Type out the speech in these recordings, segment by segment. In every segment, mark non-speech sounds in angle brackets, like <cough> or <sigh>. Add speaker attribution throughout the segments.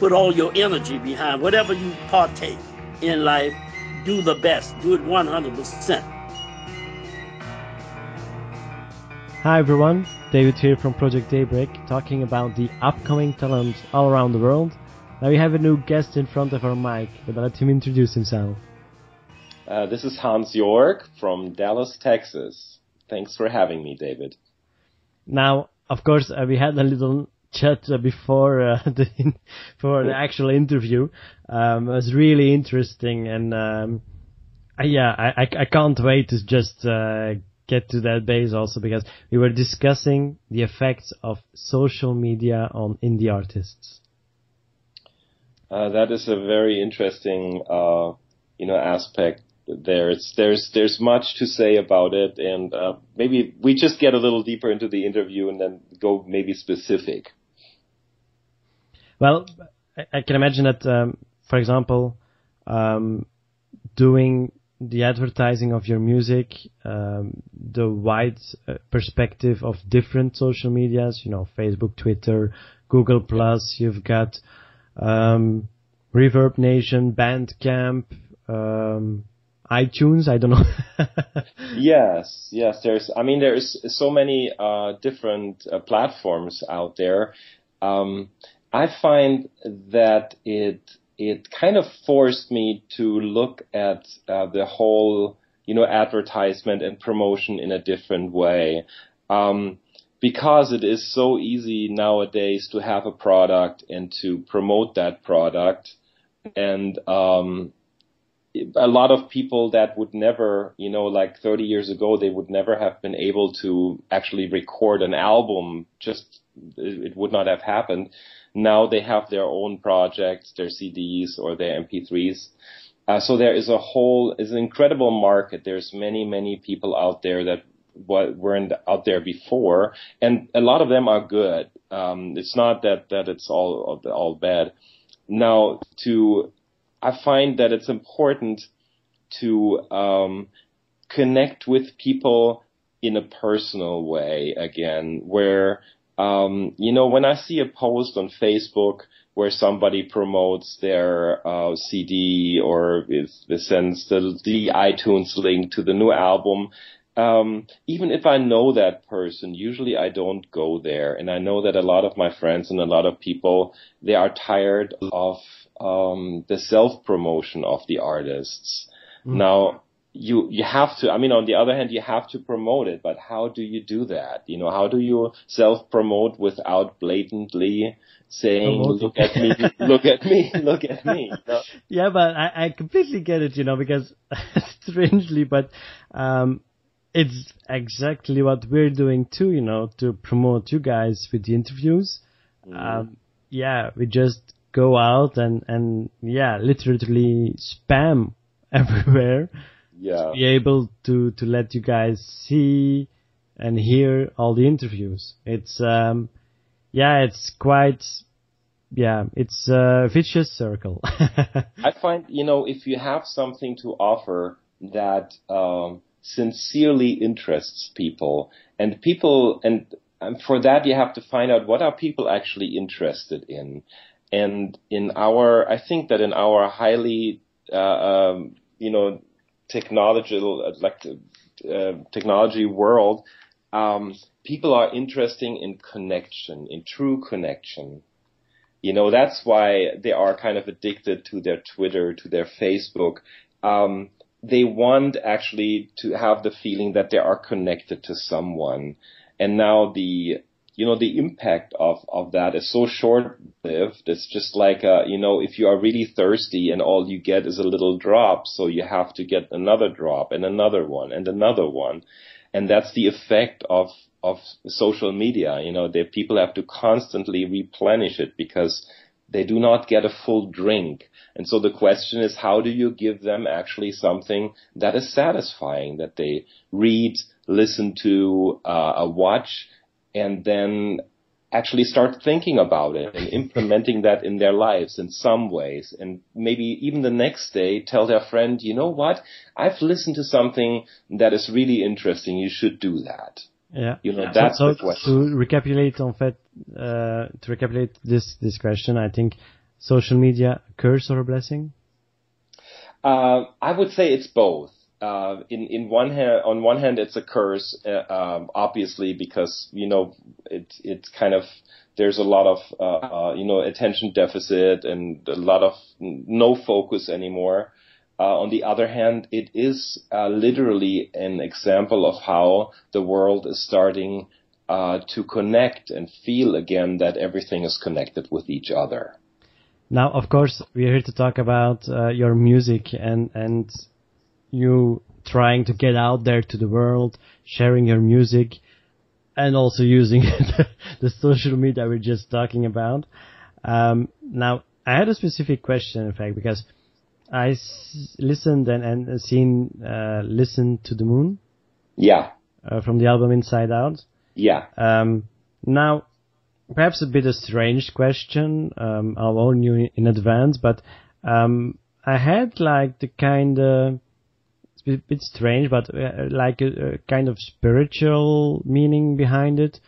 Speaker 1: put all your energy behind whatever you partake in life. Do the best. Do it 100%.
Speaker 2: Hi everyone, David here from Project Daybreak, talking about the upcoming talents all around the world. Now we have a new guest in front of our mic, but I'll let him introduce himself.
Speaker 3: Uh, this is Hans York from Dallas, Texas. Thanks for having me, David.
Speaker 2: Now, of course, uh, we had a little chat before uh, <laughs> the for the actual interview. Um, it was really interesting, and um, yeah, I, I, I can't wait to just uh, get to that base also because we were discussing the effects of social media on indie artists.
Speaker 3: Uh, that is a very interesting, uh, you know, aspect there. It's, there's there's much to say about it, and uh, maybe we just get a little deeper into the interview and then go maybe specific.
Speaker 2: Well, I can imagine that, um, for example, um, doing the advertising of your music, um, the wide uh, perspective of different social medias, you know, Facebook, Twitter, Google Plus, you've got um, Reverb Nation, Bandcamp, um, iTunes. I don't know. <laughs>
Speaker 3: yes, yes. There's. I mean, there's so many uh, different uh, platforms out there. Um, I find that it it kind of forced me to look at uh, the whole you know advertisement and promotion in a different way. Um, because it is so easy nowadays to have a product and to promote that product and um, a lot of people that would never, you know, like 30 years ago, they would never have been able to actually record an album. Just, it would not have happened. Now they have their own projects, their CDs or their MP3s. Uh, so there is a whole, is an incredible market. There's many, many people out there that weren't out there before, and a lot of them are good. Um, it's not that that it's all all bad. Now, to I find that it's important to um, connect with people in a personal way again, where um, you know, when I see a post on Facebook where somebody promotes their uh, CD or is, sends the, the iTunes link to the new album, um, even if I know that person, usually I don't go there. And I know that a lot of my friends and a lot of people, they are tired of um, the self promotion of the artists. Mm. Now, you you have to i mean on the other hand you have to promote it but how do you do that you know how do you self promote without blatantly saying <laughs> look at me look at me look at me
Speaker 2: yeah but I, I completely get it you know because <laughs> strangely but um it's exactly what we're doing too you know to promote you guys with the interviews mm. um yeah we just go out and and yeah literally spam <laughs> everywhere
Speaker 3: yeah.
Speaker 2: be able to to let you guys see and hear all the interviews. It's um, yeah, it's quite yeah, it's a vicious circle. <laughs>
Speaker 3: I find you know if you have something to offer that um, sincerely interests people, and people and and for that you have to find out what are people actually interested in. And in our, I think that in our highly, uh, um, you know, technological like uh, technology world, um, people are interested in connection, in true connection. You know, that's why they are kind of addicted to their Twitter, to their Facebook. Um, they want actually to have the feeling that they are connected to someone. And now the, you know, the impact of, of that is so short lived. It's just like, uh, you know, if you are really thirsty and all you get is a little drop, so you have to get another drop and another one and another one. And that's the effect of, of social media. You know, the people have to constantly replenish it because they do not get a full drink. And so the question is, how do you give them actually something that is satisfying, that they read, listen to, uh, watch, and then actually start thinking about it and implementing that in their lives in some ways. And maybe even the next day tell their friend, you know what? I've listened to something that is really interesting. You should do that.
Speaker 2: Yeah.
Speaker 3: You know, that's
Speaker 2: so,
Speaker 3: the question.
Speaker 2: To recapitulate, en fait, uh, to recapitulate this, this question, I think social media curse or a blessing?
Speaker 3: Uh, I would say it's both. Uh, in in one hand, on one hand, it's a curse, uh, um, obviously, because you know it it's kind of there's a lot of uh, uh, you know attention deficit and a lot of no focus anymore. Uh, on the other hand, it is uh, literally an example of how the world is starting uh, to connect and feel again that everything is connected with each other.
Speaker 2: Now, of course, we're here to talk about uh, your music and and you trying to get out there to the world, sharing your music, and also using <laughs> the, social media we're just talking about. Um, now, I had a specific question, in fact, because I s- listened and, and seen uh, "Listen to the Moon"
Speaker 3: Yeah,
Speaker 2: uh, from the album Inside Out.
Speaker 3: yeah.
Speaker 2: Um, now, perhaps a bit a strange question. Um, I'll warn you in advance, but um, I had like the kind of it's a bit strange, but uh, like a, a kind of spiritual meaning behind it.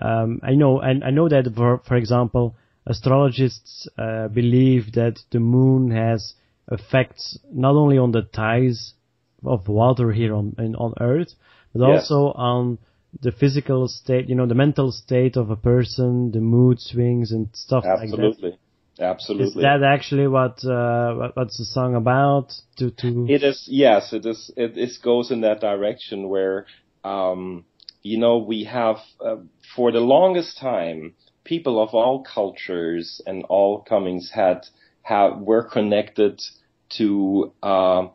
Speaker 2: Um, I know, and I know that for for example, astrologists uh, believe that the moon has effects not only on the tides of water here on in, on Earth, but
Speaker 3: Yes.
Speaker 2: also on the physical state, you know, the mental state of a person, the mood swings and stuff like that.
Speaker 3: Absolutely.
Speaker 2: Is that actually what, uh, what's the song about? To to
Speaker 3: It is, yes, it is, it, it goes in that direction where, um, you know, we have, uh, for the longest time, people of all cultures and all comings had, have, were connected to, uh,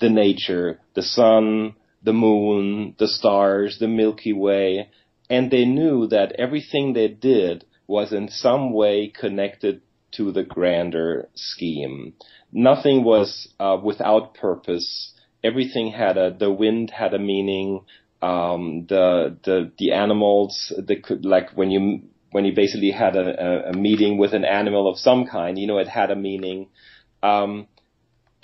Speaker 3: the nature, the sun, the moon, the stars, the Milky Way, and they knew that everything they did was in some way connected to the grander scheme. Nothing was uh, without purpose. Everything had a. The wind had a meaning. Um, the the the animals. The could like when you when you basically had a, a, a meeting with an animal of some kind. You know, it had a meaning. Um,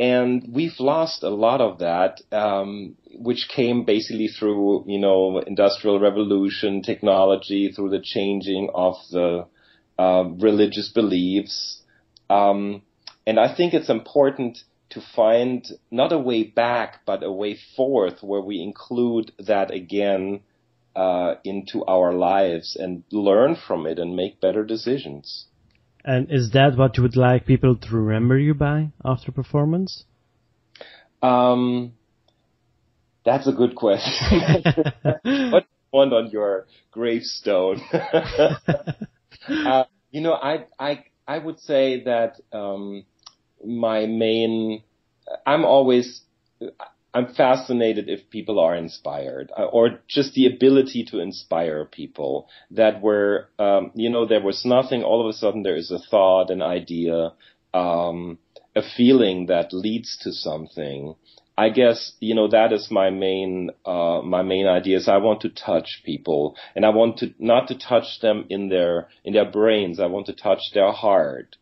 Speaker 3: and we've lost a lot of that, um, which came basically through, you know, industrial revolution, technology, through the changing of the uh, religious beliefs. Um, and I think it's important to find not a way back, but a way forth where we include that again uh, into our lives and learn from it and make better decisions.
Speaker 2: and is that what you would like people to remember you by after performance?
Speaker 3: Um, that's a good question. <laughs> what do you want on your gravestone? <laughs> uh, you know, I I I would say that um, my main I'm always I'm fascinated if people are inspired uh, or just the ability to inspire people that were um, you know there was nothing all of a sudden there is a thought an idea um, a feeling that leads to something I guess you know that is my main uh, my main idea is I want to touch people and I want to not to touch them in their in their brains. I want to touch their heart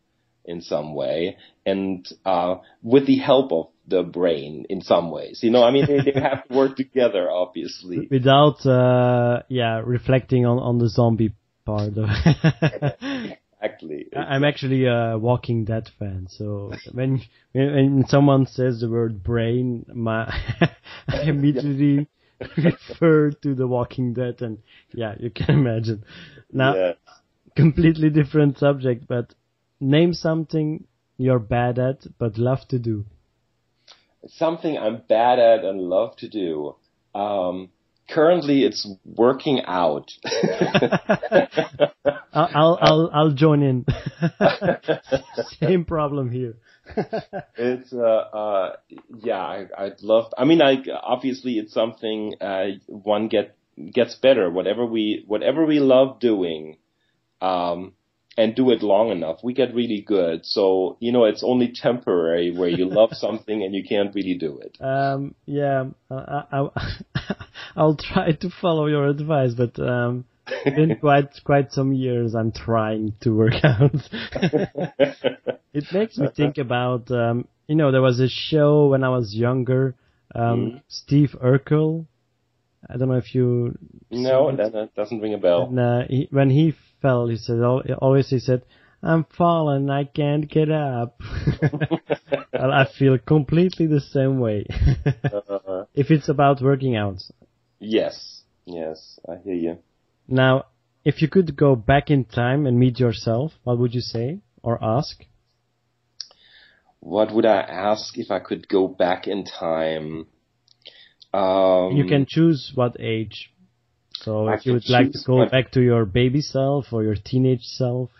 Speaker 3: in some way and uh, with the help of the brain in some ways. You know I mean they, they have to work together obviously. <laughs>
Speaker 2: Without, uh, yeah, reflecting on, on the zombie part of <laughs>
Speaker 3: exactly
Speaker 2: I'm actually a Walking Dead fan, so when when, someone says the word brain, my <laughs> I immediately <laughs> refer to the Walking Dead, and yeah, you can <laughs> imagine. Now,
Speaker 3: yeah.
Speaker 2: completely different subject, but name something you're bad at but love to do.
Speaker 3: Something I'm bad at and love to do. Um, currently, it's working out. <laughs>
Speaker 2: I'll, I'll, I'll, join in. <laughs> Same problem here. <laughs>
Speaker 3: it's uh uh yeah I, I'd love I mean I obviously it's something uh one get gets better whatever we whatever we love doing um and do it long enough we get really good so you know it's only temporary where you love <laughs> something and you can't really do it
Speaker 2: Um, yeah, I, I, I'll try to follow your advice, but um, in <laughs> quite quite some years I'm trying to work <laughs> out. it makes me think about um, you know there was a show when I was younger, um,
Speaker 3: Mhm.
Speaker 2: Steve Urkel. I don't know if you
Speaker 3: no that, that doesn't ring a bell
Speaker 2: and, uh, he, when he fell, he said al- always he said, "I'm fallen, I can't get up." <laughs> well, I feel completely the same way.
Speaker 3: uh, <laughs>
Speaker 2: if it's about working out.
Speaker 3: yes yes I hear you
Speaker 2: Now, if you could go back in time and meet yourself, what would you say or ask?
Speaker 3: what would I ask if I could go back in time um
Speaker 2: you can choose what age. So if you would like to go back to your baby self or your teenage self.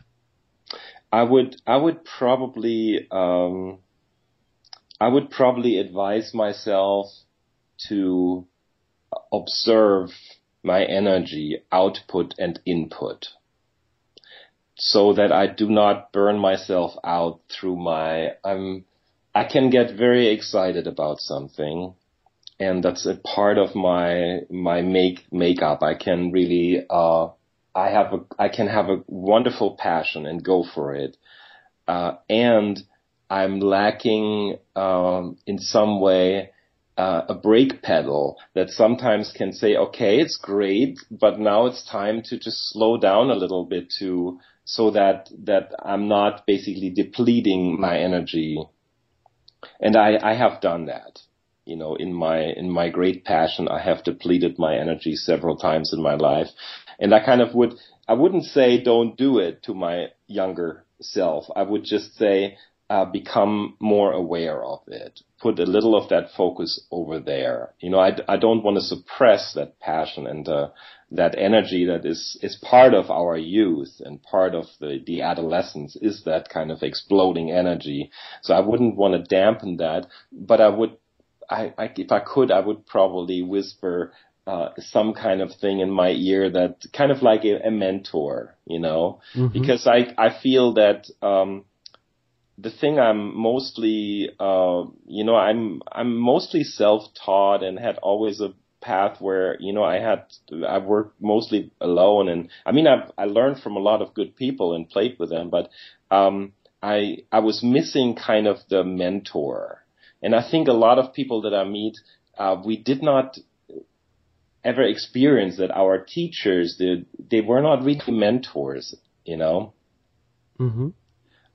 Speaker 3: I would I would probably um, I would probably advise myself to observe my energy output and input so that I do not burn myself out through my I'm I can get very excited about something and that's a part of my my make makeup I can really uh I have a, I can have a wonderful passion and go for it. Uh, and I'm lacking, um, in some way, uh, a brake pedal that sometimes can say, okay, it's great, but now it's time to just slow down a little bit to, so that, that I'm not basically depleting my energy. And I, I have done that. You know, in my, in my great passion, I have depleted my energy several times in my life. And I kind of would, I wouldn't say don't do it to my younger self. I would just say, uh, become more aware of it. Put a little of that focus over there. You know, I, I don't want to suppress that passion and, uh, that energy that is, is part of our youth and part of the, the adolescence is that kind of exploding energy. So I wouldn't want to dampen that, but I would, I, I if I could, I would probably whisper, uh, some kind of thing in my ear that kind of like a, a mentor, you know,
Speaker 2: Mhm.
Speaker 3: because I, I feel that, um, the thing I'm mostly, uh, you know, I'm, I'm mostly self-taught and had always a path where, you know, I had, I worked mostly alone and I mean, I've, I learned from a lot of good people and played with them, but, um, I, I was missing kind of the mentor. And I think a lot of people that I meet, uh, we did not ever experience that our teachers did, they were not really mentors, you know?
Speaker 2: hmm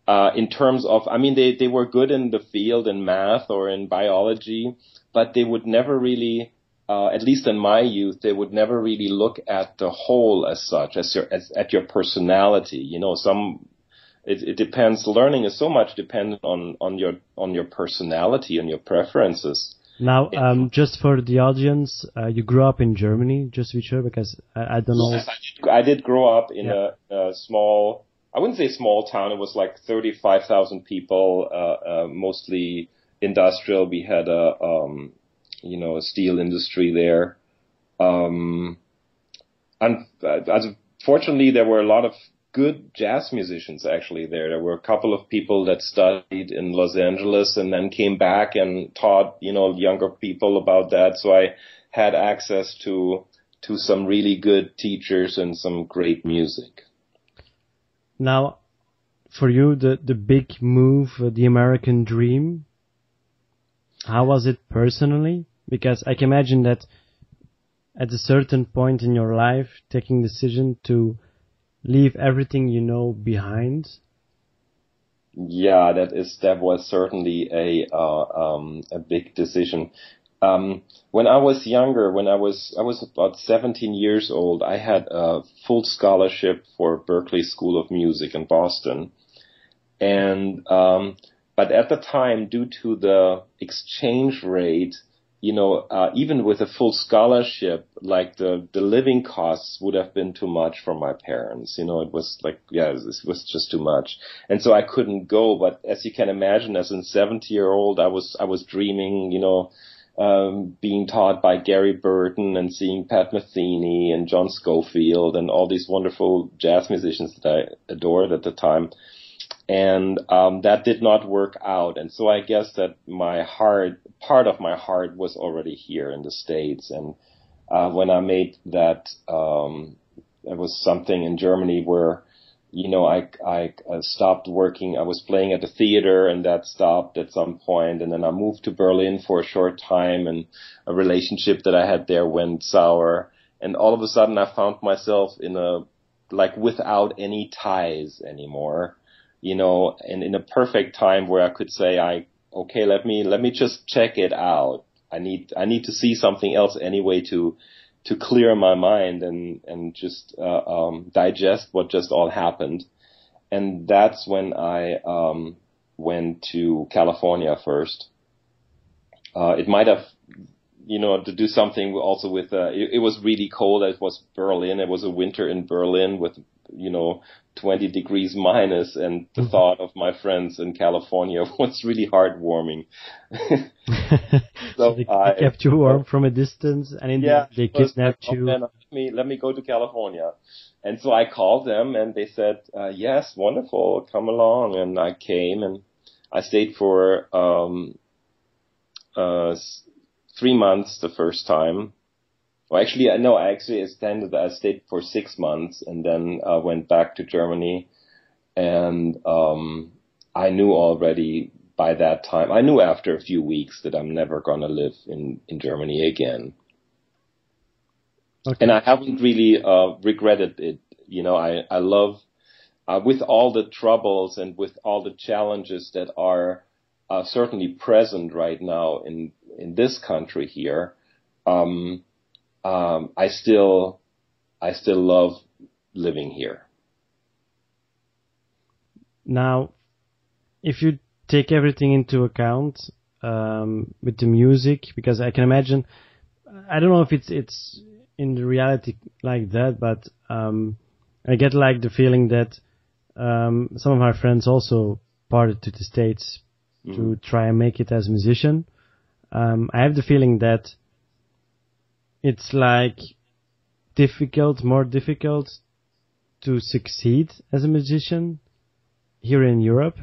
Speaker 3: uh, in terms of, I mean, they, they were good in the field in math or in biology, but they would never really, uh, at least in my youth, they would never really look at the whole as such, as your, as, at your personality. You know, some, it, it depends, learning is so much dependent on, on your, on your personality and your preferences.
Speaker 2: Now, um, just for the audience, uh, you grew up in Germany, just to be sure, because I, I don't know.
Speaker 3: Yes, I did, grow up in
Speaker 2: Yeah.
Speaker 3: a, a small, I wouldn't say small town. It was like 35,000 people, uh, uh, mostly industrial. We had a, um, you know, a steel industry there. Um, and, uh, unfortunately, there were a lot of good jazz musicians actually there. There were a couple of people that studied in Los Angeles and then came back and taught, you know, younger people about that. So I had access to, to some really good teachers and some great music.
Speaker 2: Now, for you, the, the big move, uh, the American dream, how was it personally? Because I can imagine that at a certain point in your life, taking decision to leave everything you know behind.
Speaker 3: Yeah, that is that was certainly a uh, um, a big decision. Um, when I was younger, when I was I was about 17 years old, I had a full scholarship for Berklee School of Music in Boston, and um, but at the time, due to the exchange rate, you know, uh, even with a full scholarship, like the the living costs would have been too much for my parents. You know, it was like, yeah, it was just too much, and so I couldn't go. But as you can imagine, as a 70 year old, I was I was dreaming, you know, um, being taught by Gary Burton and seeing Pat Metheny and John Scofield and all these wonderful jazz musicians that I adored at the time and um, that did not work out. And so I guess that my heart, part of my heart, was already here in the states. And uh, when I made that, um, it was something in Germany where, you know, I, I I stopped working. I was playing at the theater, and that stopped at some point. And then I moved to Berlin for a short time, and a relationship that I had there went sour. And all of a sudden, I found myself in a like without any ties anymore you know, and in a perfect time where I could say, I, okay, let me, let me just check it out. I need, I need to see something else anyway to, to clear my mind and, and just, uh, um, digest what just all happened. And that's when I, um, went to California first. Uh, it might have, you know, to do something also with, uh, it, it was really cold. It was Berlin. It was a winter in Berlin with you know, 20 degrees minus and the mm-hmm. thought of my friends in California <laughs> was really heartwarming. <laughs>
Speaker 2: so, they, I, kept you warm <laughs> from a distance and in yeah, the, they kidnapped you.
Speaker 3: let me, let me go to California. And so I called them and they said, uh, yes, wonderful, come along. And I came and I stayed for, um, uh, three months the first time well, actually, I know I actually extended. I stayed for six months and then uh, went back to Germany, and um, I knew already by that time. I knew after a few weeks that I'm never gonna live in in Germany again. Okay. And I haven't really uh, regretted it. You know, I I love uh, with all the troubles and with all the challenges that are uh, certainly present right now in in this country here. Um, um, I still, I still love living here.
Speaker 2: Now, if you take everything into account um, with the music, because I can imagine, I don't know if it's it's in the reality like that, but um, I get like the feeling that um, some of my friends also parted to the states mm-hmm. to try and make it as a musician. Um, I have the feeling that it's like difficult, more difficult to succeed as a musician here in Europe,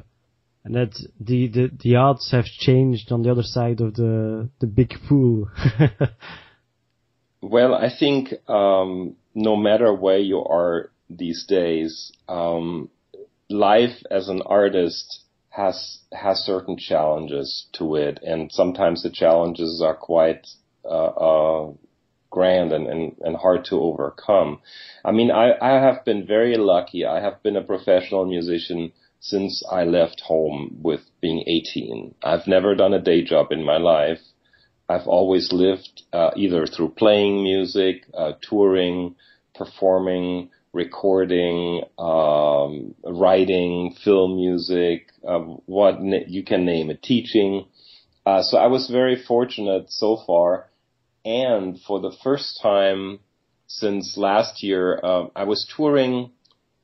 Speaker 2: and that the, the, the odds have changed on the other side of the, the big pool. <laughs>
Speaker 3: well, I think, um, no matter where you are these days, um, life as an artist has, has certain challenges to it, and sometimes the challenges are quite, uh, uh, grand and, and, and hard to overcome. I mean, I, I have been very lucky. I have been a professional musician since I left home with being 18. I've never done a day job in my life. I've always lived uh, either through playing music, uh, touring, performing, recording, um, writing, film music, uh, what you can name it, teaching. Uh, so I was very fortunate so far and for the first time since last year, uh, I was touring.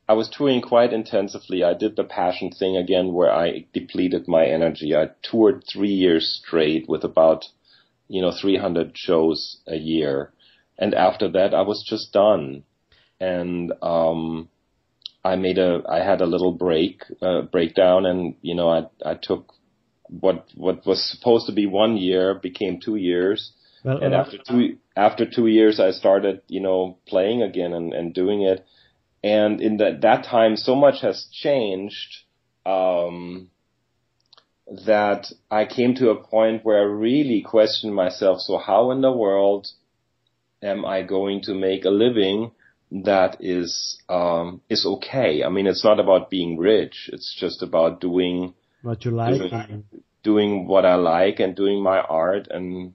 Speaker 3: I was touring quite intensively. I did the passion thing again, where I depleted my energy. I toured three years straight with about, you know, 300 shows a year, and after that, I was just done. And um, I made a, I had a little break, uh, breakdown, and you know, I I took what what was supposed to be one year became two years well, and uh, after two after two years, I started, you know, playing again and, and doing it. And in that that time, so much has changed um, that I came to a point where I really questioned myself. So how in the world am I going to make a living that is um, is okay? I mean, it's not about being rich. It's just about doing
Speaker 2: what you like,
Speaker 3: doing, doing what I like, and doing my art and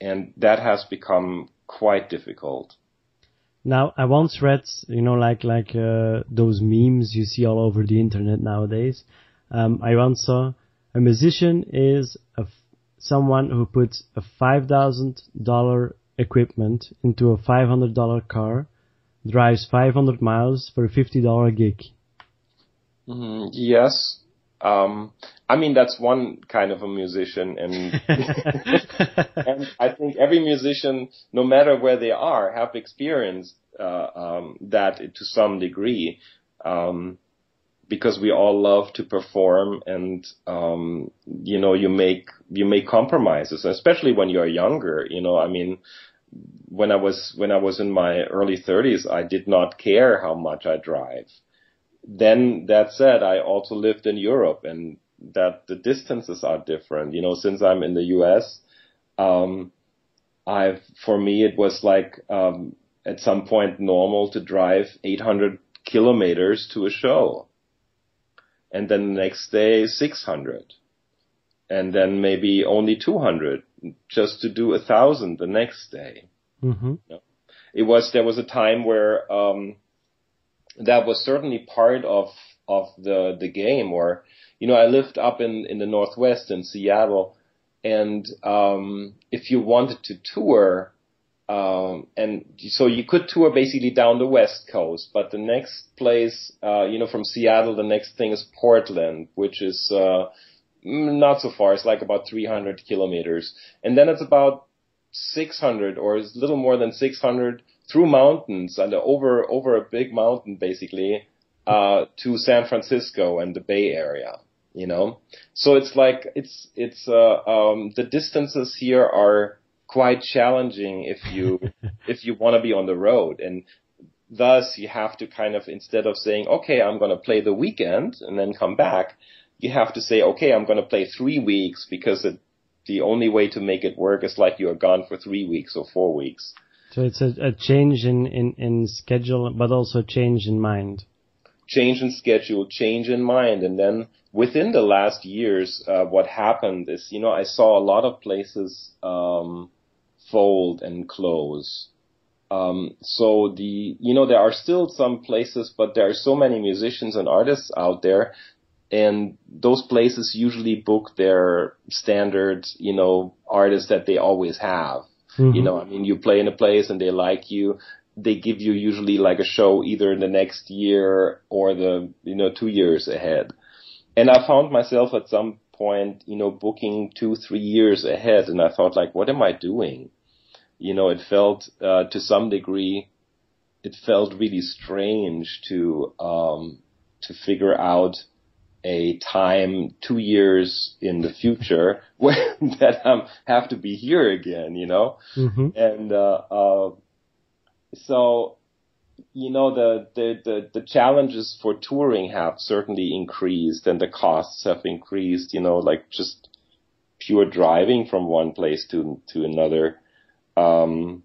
Speaker 3: and that has become quite difficult.
Speaker 2: Now, I once read, you know, like like uh, those memes you see all over the internet nowadays. Um, I once saw a musician is a f- someone who puts a five thousand dollar equipment into a five hundred dollar car, drives five hundred miles for a fifty dollar gig.
Speaker 3: Mhm, Yes. Um, I mean, that's one kind of a musician and, <laughs> and I think every musician, no matter where they are, have experienced, uh, um, that to some degree. Um, because we all love to perform and, um, you know, you make, you make compromises, especially when you're younger, you know, I mean, when I was, when I was in my early thirties, I did not care how much I drive then that said, I also lived in Europe and that the distances are different. You know, since I'm in the US, um, I've, for me, it was like, um, at some point normal to drive 800 kilometers to a show. And then the next day, 600. And then maybe only 200 just to do a thousand the next day.
Speaker 2: Mm-hmm.
Speaker 3: It was, there was a time where, um, that was certainly part of of the the game or you know I lived up in in the northwest in Seattle and um if you wanted to tour um and so you could tour basically down the west coast but the next place uh you know from Seattle the next thing is Portland which is uh mm, not so far. It's like about 300 kilometers. And then it's about 600 or a little more than 600 through mountains and over over a big mountain basically uh to San Francisco and the Bay Area you know? So it's like it's it's uh um the distances here are quite challenging if you <laughs> if you want to be on the road. And thus you have to kind of instead of saying okay I'm going to play the weekend and then come back you have to say okay I'm going to play 3 weeks because it the only way to make it work is like you're gone for 3 weeks or 4 weeks
Speaker 2: So it's a, a change in, in, in schedule, but also change in mind.
Speaker 3: change in schedule, change in mind. And then within the last years, uh, what happened is, you know, I saw a lot of places, um, fold and close. Um, so the, you know, there are still some places, but there are so many musicians and artists out there. And those places usually book their standard, you know, artists that they always have. You know, I mean, you play in a place and they like you. They give you usually like a show either in the next year or the, you know, two years ahead. And I found myself at some point, you know, booking two, three years ahead. And I thought like, what am I doing? You know, it felt, uh, to some degree, it felt really strange to, um, to figure out a time two years in the future <laughs> when that I have to be here again, you know?
Speaker 2: hmm
Speaker 3: And, uh, uh, so, you know, the, the, the, the challenges for touring have certainly increased and the costs have increased, you know, like just pure driving from one place to, to another. Um,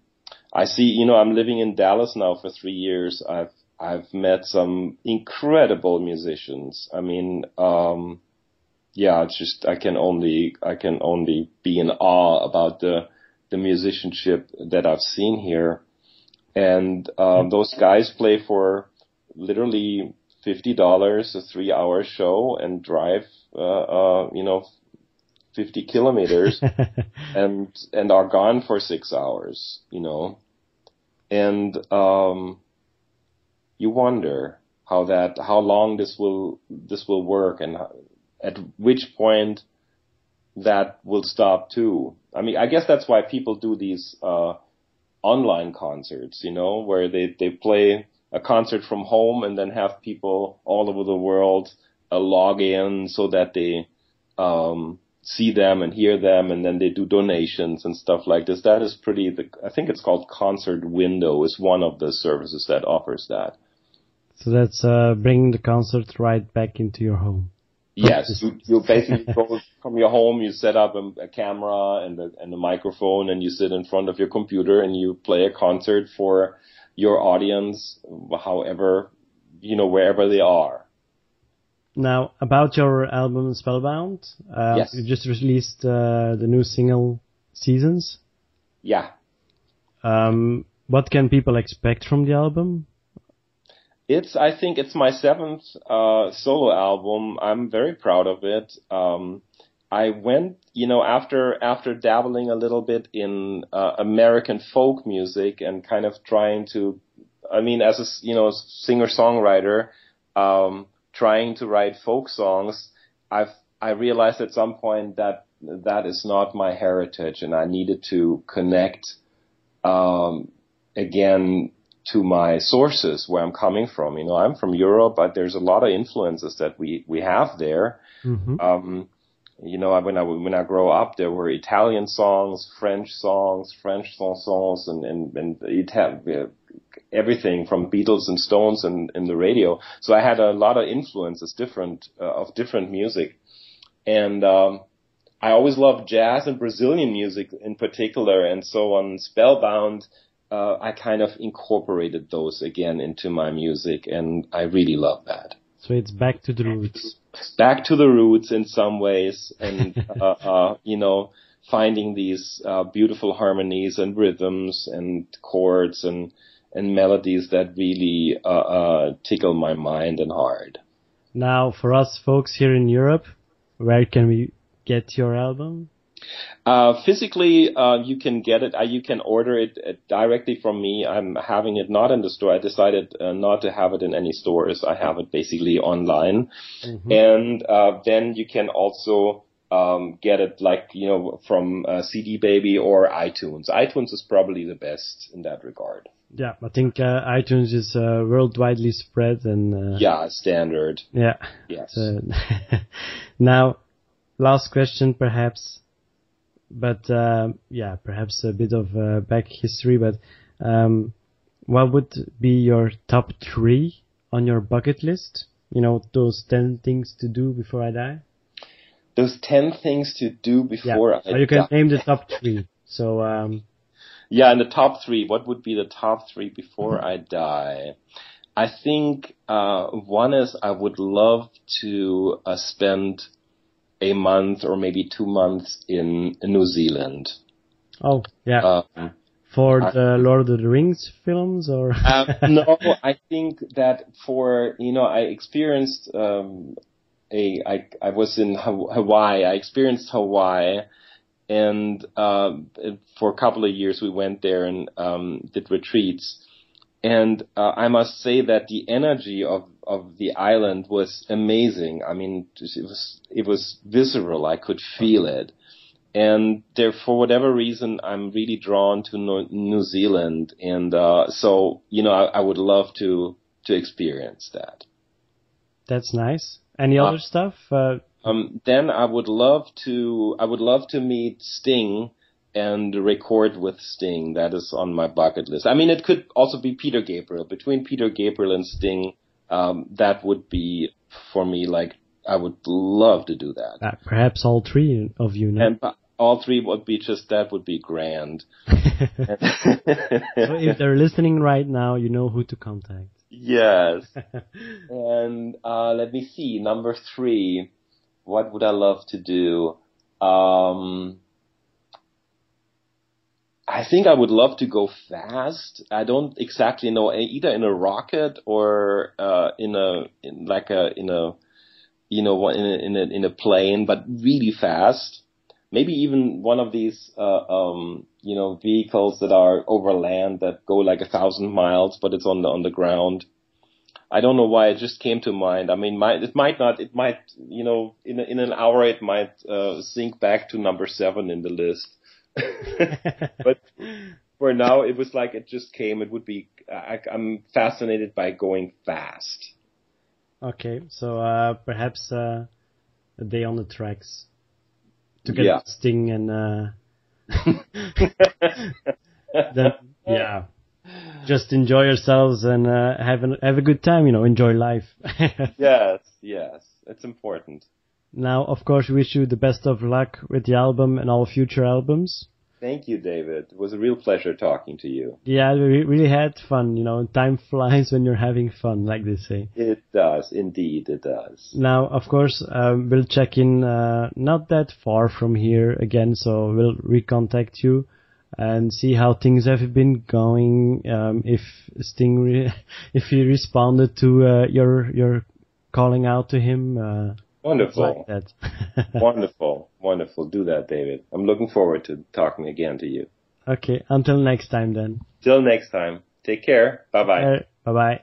Speaker 3: I see, you know, I'm living in Dallas now for three years. I've, I've met some incredible musicians. I mean, um, yeah, it's just, I can only, I can only be in awe about the, the musicianship that I've seen here. And, um, those guys play for literally $50 a three hour show and drive, uh, uh, you know, 50 kilometers <laughs> and, and are gone for six hours, you know. And, um, you wonder how that, how long this will, this will work and at which point that will stop too. I mean, I guess that's why people do these, uh, online concerts, you know, where they, they play a concert from home and then have people all over the world uh, log in so that they, um, see them and hear them and then they do donations and stuff like this. That is pretty, the, I think it's called Concert Window is one of the services that offers that.
Speaker 2: So that's uh, bringing the concert right back into your home.
Speaker 3: Yes, you, you basically go from your home, you set up a, a camera and a, and a microphone and you sit in front of your computer and you play a concert for your audience, however, you know, wherever they are.
Speaker 2: Now, about your album Spellbound, uh,
Speaker 3: Yes.
Speaker 2: you just released uh, the new single Seasons.
Speaker 3: Yeah.
Speaker 2: Um, what can people expect from the album?
Speaker 3: It's I think it's my seventh uh, solo album. I'm very proud of it. Um, I went, you know, after after dabbling a little bit in uh, American folk music and kind of trying to, I mean, as a you know singer songwriter, um, trying to write folk songs, I've I realized at some point that that is not my heritage, and I needed to connect um, again to my sources where I'm coming from. You know, I'm from Europe, but there's a lot of influences that we we have there.
Speaker 2: Mm-hmm.
Speaker 3: Um, you know, when I when I grow up, there were Italian songs, French songs, French chansons, and and and Ita- everything from Beatles and Stones and in the radio. So I had a lot of influences, different uh, of different music, and um, I always loved jazz and Brazilian music in particular. And so on Spellbound, uh, I kind of incorporated those again into my music, and I really love that.
Speaker 2: So it's back to the roots.
Speaker 3: Back to the roots in some ways, and <laughs> uh, uh, you know, finding these uh, beautiful harmonies and rhythms and chords and and melodies that really uh, uh, tickle my mind and heart.
Speaker 2: Now, for us folks here in Europe, where can we get your album?
Speaker 3: Uh, physically, uh, you can get it. Uh, you can order it uh, directly from me. I'm having it not in the store. I decided uh, not to have it in any stores. I have it basically online, mm-hmm. and uh, then you can also um, get it like you know from CD Baby or iTunes. iTunes is probably the best in that regard.
Speaker 2: Yeah, I think iTunes is worldwidely spread and
Speaker 3: yeah, standard.
Speaker 2: Yeah.
Speaker 3: Yes. <laughs>
Speaker 2: now, last question, perhaps but uh, yeah, perhaps a bit of uh, back history. But um, what would be your top three on your bucket list? You know, those ten things to do before I die.
Speaker 3: Those ten things to do before
Speaker 2: yeah. I. Or you can die. name the top three. So. Um,
Speaker 3: yeah, in the top three, what would be the top three before mm-hmm. I die? I think uh, one is I would love to uh, spend a month or maybe two months in, New Zealand.
Speaker 2: Oh, yeah. Um, for the Lord of the Rings films or? <laughs>
Speaker 3: um, no, I think that for, you know, I experienced, um, a, I, I was in Hawaii, I experienced Hawaii and, um, for a couple of years we went there and, um, did retreats. And, uh, I must say that the energy of of the island was amazing. I mean, it was it was visceral. I could feel it, and there, for whatever reason, I'm really drawn to New Zealand, and uh, so you know, I, I, would love to to experience that.
Speaker 2: That's nice. Any uh, other stuff? Uh,
Speaker 3: um, then I would love to. I would love to meet Sting and record with Sting. That is on my bucket list. I mean, it could also be Peter Gabriel. Between Peter Gabriel and Sting, um, that would be for me like I would love to do that.
Speaker 2: Uh, perhaps all three of you know.
Speaker 3: And all three would be just that would be grand. <laughs> <laughs>
Speaker 2: so if they're listening right now, you know who to contact.
Speaker 3: Yes. <laughs> and uh, let me see. Number three. What would I love to do? Um, I think I would love to go fast. I don't exactly know either in a rocket or uh, in a in like a in a you know in a, in a in a plane, but really fast. Maybe even one of these uh, um, you know vehicles that are over land that go like a thousand miles, but it's on the on the ground. I don't know why it just came to mind. I mean, might, it might not. It might, you know, in in an hour it might uh, sink back to number seven in the list. <laughs> but for now, it was like it just came. It would be. I, am fascinated by going fast.
Speaker 2: Okay, so uh, perhaps uh, a day on the tracks to get
Speaker 3: yeah.
Speaker 2: Sting and uh, <laughs> then yeah, just enjoy yourselves and uh, have a have a good time. You know, enjoy life. <laughs>
Speaker 3: yes, yes, it's important.
Speaker 2: Now, of course, we wish you the best of luck with the album and all future albums.
Speaker 3: Thank you, David. It was a real pleasure talking to you.
Speaker 2: Yeah, we really had fun. You know, time <laughs> flies when you're having fun, like they say.
Speaker 3: It does, indeed, it does.
Speaker 2: Now, of course, um, we'll check in uh, not that far from here again, so we'll recontact you and see how things have been going. Um, if Sting, re- <laughs> if he responded to uh, your your calling out to him. Uh,
Speaker 3: Wonderful.
Speaker 2: like <laughs>
Speaker 3: wonderful. Wonderful. Do that, David. I'm looking forward to talking again to you.
Speaker 2: Okay. Until next time then.
Speaker 3: Till next time. Take care. Bye bye.
Speaker 2: Bye bye.